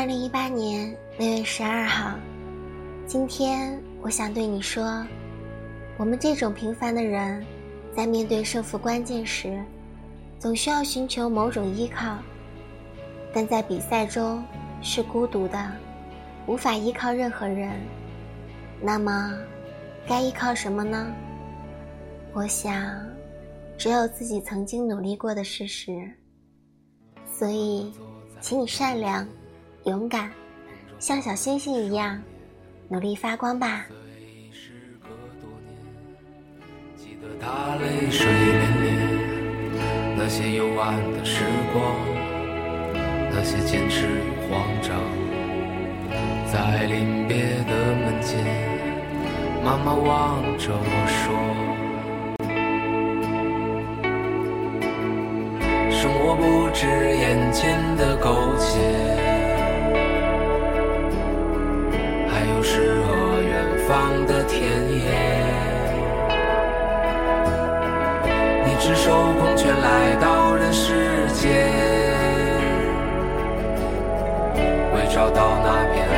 二零一八年六月十二号，今天我想对你说，我们这种平凡的人，在面对胜负关键时，总需要寻求某种依靠，但在比赛中是孤独的，无法依靠任何人。那么，该依靠什么呢？我想，只有自己曾经努力过的事实。所以，请你善良、勇敢，像小星星一样努力发光吧。记得他泪水涟涟，那些幽暗的时光，那些坚持与慌张，在临别的门前，妈妈望着我说。生活不止眼前的苟且，赤手空拳来到人世间，为找到那片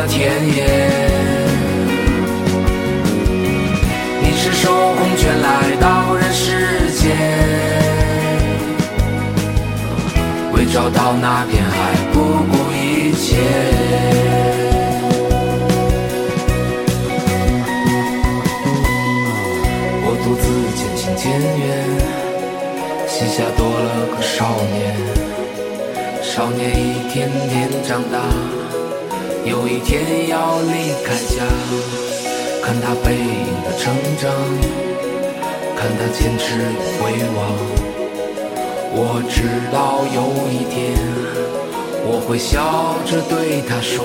的田野，你赤手空拳来到人世间，为找到那片海，不顾一切。我独自渐行渐远，膝下多了个少年。少年一天天长大，有一天要离开家。看他背影的成长，看他坚持回望。我知道有一天，我会笑着对他说：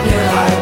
mnie